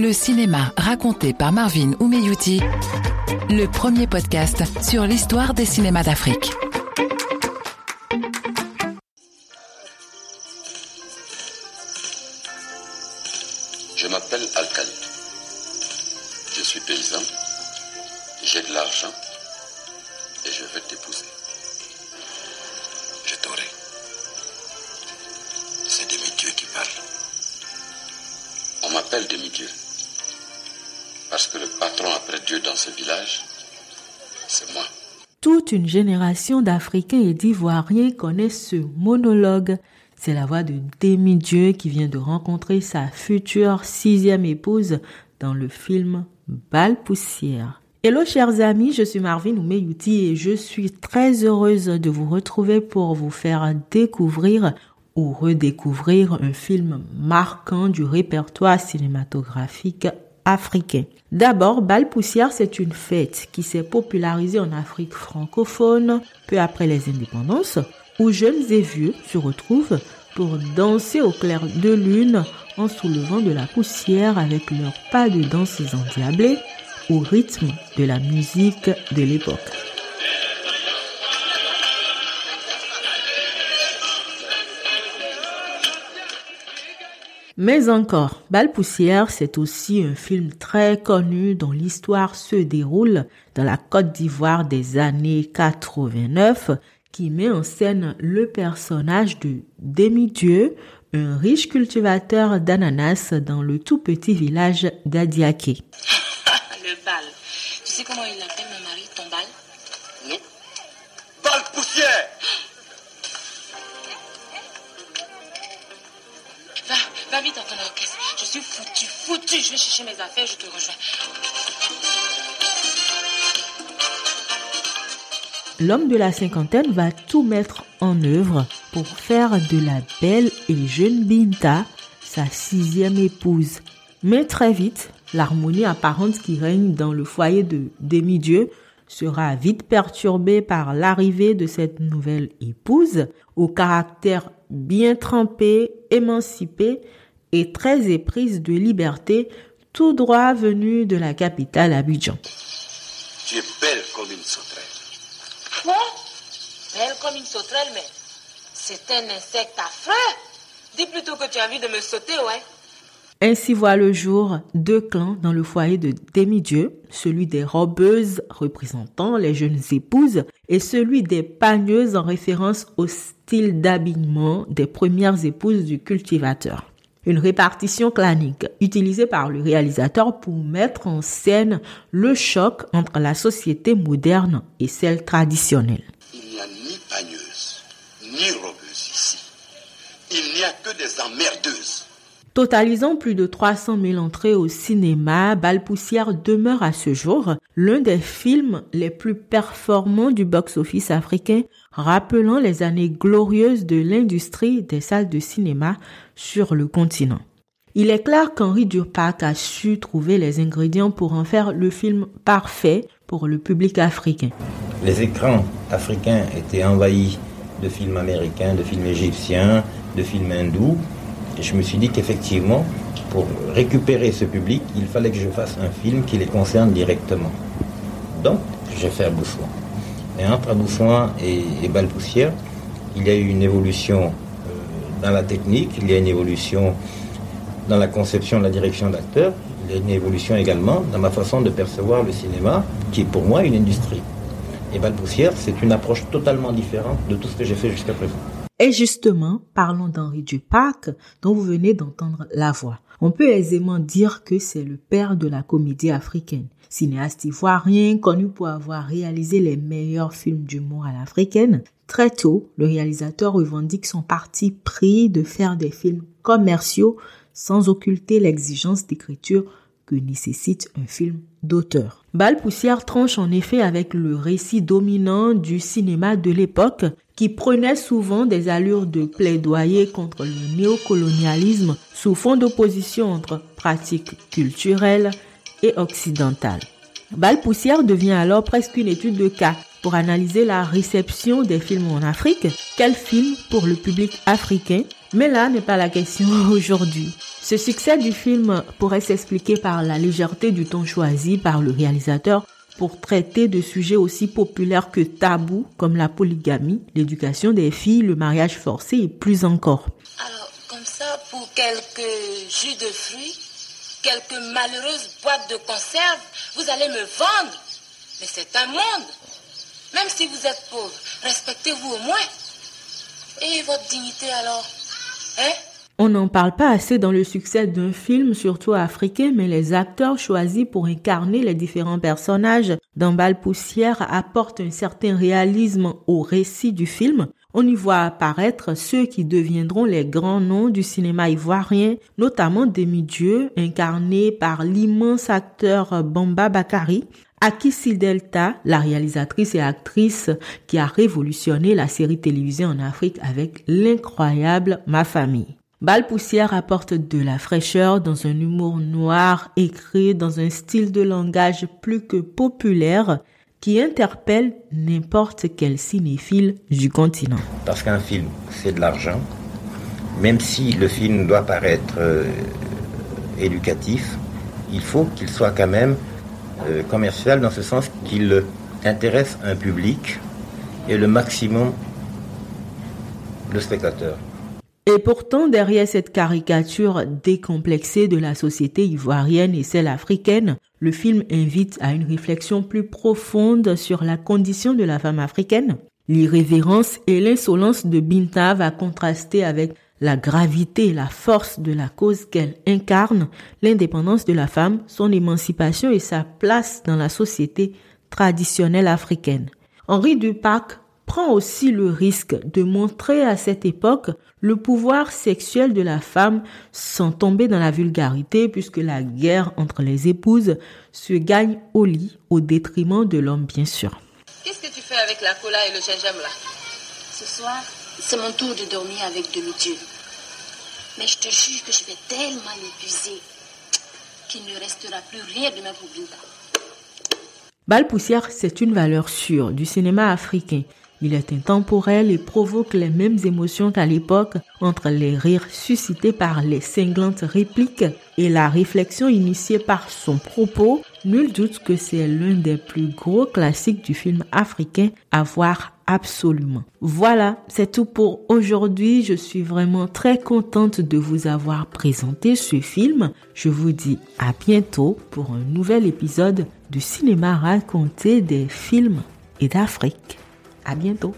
le cinéma raconté par Marvin Oumeyouti, le premier podcast sur l'histoire des cinémas d'Afrique. Je m'appelle Alcali. Je suis paysan. J'ai de l'argent. Et je veux t'épouser. Je t'aurai. C'est demi-dieu qui parle. On m'appelle demi-dieu. Parce que le patron après Dieu dans ce village, c'est moi. Toute une génération d'Africains et d'Ivoiriens connaissent ce monologue. C'est la voix de demi-dieu qui vient de rencontrer sa future sixième épouse dans le film Bal Poussière. Hello chers amis, je suis Marvin Oumeyouti et je suis très heureuse de vous retrouver pour vous faire découvrir ou redécouvrir un film marquant du répertoire cinématographique D'abord, Bal Poussière, c'est une fête qui s'est popularisée en Afrique francophone peu après les indépendances, où jeunes et vieux se retrouvent pour danser au clair de lune en soulevant de la poussière avec leurs pas de danse endiablés au rythme de la musique de l'époque. Mais encore, Bal Poussière, c'est aussi un film très connu dont l'histoire se déroule dans la Côte d'Ivoire des années 89 qui met en scène le personnage de Demi-Dieu, un riche cultivateur d'ananas dans le tout petit village d'Adiaké. le bal. Tu sais comment il appelle mon mari ton bal? Non. Balle poussière Vite. Je suis foutu, foutu. Je vais chercher mes affaires, je te rejoins. L'homme de la cinquantaine va tout mettre en œuvre pour faire de la belle et jeune Binta sa sixième épouse. Mais très vite, l'harmonie apparente qui règne dans le foyer de demi-dieu sera vite perturbée par l'arrivée de cette nouvelle épouse au caractère bien trempé, émancipé et très éprise de liberté, tout droit venu de la capitale Abidjan. Tu es belle comme une sauterelle. Quoi? Belle comme une sauterelle, mais c'est un insecte affreux. Dis plutôt que tu as envie de me sauter, ouais. Ainsi voit le jour deux clans dans le foyer de demi-dieu, celui des robeuses représentant les jeunes épouses et celui des pagneuses en référence au style d'habillement des premières épouses du cultivateur. Une répartition clanique utilisée par le réalisateur pour mettre en scène le choc entre la société moderne et celle traditionnelle. Il n'y a ni pagneuse, ni robeuse ici. Il n'y a que des emmerdeuses. Totalisant plus de 300 000 entrées au cinéma, Balpoussière demeure à ce jour l'un des films les plus performants du box-office africain, rappelant les années glorieuses de l'industrie des salles de cinéma sur le continent. Il est clair qu'Henri Durpac a su trouver les ingrédients pour en faire le film parfait pour le public africain. Les écrans africains étaient envahis de films américains, de films égyptiens, de films hindous. Je me suis dit qu'effectivement, pour récupérer ce public, il fallait que je fasse un film qui les concerne directement. Donc, j'ai fait Aboussoin. Et entre Aboussoin et, et Balpoussière, il y a eu une évolution euh, dans la technique, il y a une évolution dans la conception, la direction d'acteurs, il y a une évolution également dans ma façon de percevoir le cinéma, qui est pour moi une industrie. Et Balpoussière, c'est une approche totalement différente de tout ce que j'ai fait jusqu'à présent. Et justement, parlons d'Henri Dupac, dont vous venez d'entendre la voix. On peut aisément dire que c'est le père de la comédie africaine. Cinéaste ivoirien, connu pour avoir réalisé les meilleurs films d'humour à l'africaine, très tôt, le réalisateur revendique son parti pris de faire des films commerciaux sans occulter l'exigence d'écriture que nécessite un film d'auteur. Bal Poussière tranche en effet avec le récit dominant du cinéma de l'époque qui prenait souvent des allures de plaidoyer contre le néocolonialisme sous fond d'opposition entre pratiques culturelles et occidentales. Bal Poussière devient alors presque une étude de cas pour analyser la réception des films en Afrique. Quel film pour le public africain? Mais là n'est pas la question aujourd'hui. Ce succès du film pourrait s'expliquer par la légèreté du ton choisi par le réalisateur pour traiter de sujets aussi populaires que tabous comme la polygamie, l'éducation des filles, le mariage forcé et plus encore. Alors, comme ça, pour quelques jus de fruits, quelques malheureuses boîtes de conserve, vous allez me vendre. Mais c'est un monde. Même si vous êtes pauvre, respectez-vous au moins. Et votre dignité alors? Hein? On n'en parle pas assez dans le succès d'un film, surtout africain, mais les acteurs choisis pour incarner les différents personnages dans Bal Poussière apportent un certain réalisme au récit du film. On y voit apparaître ceux qui deviendront les grands noms du cinéma ivoirien, notamment Demi-Dieu, incarné par l'immense acteur Bamba Bakari, Aki Delta, la réalisatrice et actrice qui a révolutionné la série télévisée en Afrique avec l'incroyable Ma Famille. Bal Poussière apporte de la fraîcheur dans un humour noir écrit dans un style de langage plus que populaire qui interpelle n'importe quel cinéphile du continent. Parce qu'un film, c'est de l'argent. Même si le film doit paraître euh, éducatif, il faut qu'il soit quand même euh, commercial dans ce sens qu'il intéresse un public et le maximum de spectateurs. Et pourtant, derrière cette caricature décomplexée de la société ivoirienne et celle africaine, le film invite à une réflexion plus profonde sur la condition de la femme africaine. L'irrévérence et l'insolence de Binta va contraster avec la gravité et la force de la cause qu'elle incarne, l'indépendance de la femme, son émancipation et sa place dans la société traditionnelle africaine. Henri Dupac prend aussi le risque de montrer à cette époque le pouvoir sexuel de la femme sans tomber dans la vulgarité puisque la guerre entre les épouses se gagne au lit au détriment de l'homme bien sûr. Qu'est-ce que tu fais avec la cola et le gingembre là? Ce soir, c'est mon tour de dormir avec demi-dieu. Mais je te jure que je vais tellement l'épuiser qu'il ne restera plus rien de ma pour. Balle poussière, c'est une valeur sûre du cinéma africain. Il est intemporel et provoque les mêmes émotions qu'à l'époque entre les rires suscités par les cinglantes répliques et la réflexion initiée par son propos. Nul doute que c'est l'un des plus gros classiques du film africain à voir absolument. Voilà, c'est tout pour aujourd'hui. Je suis vraiment très contente de vous avoir présenté ce film. Je vous dis à bientôt pour un nouvel épisode du cinéma raconté des films et d'Afrique. À bientôt.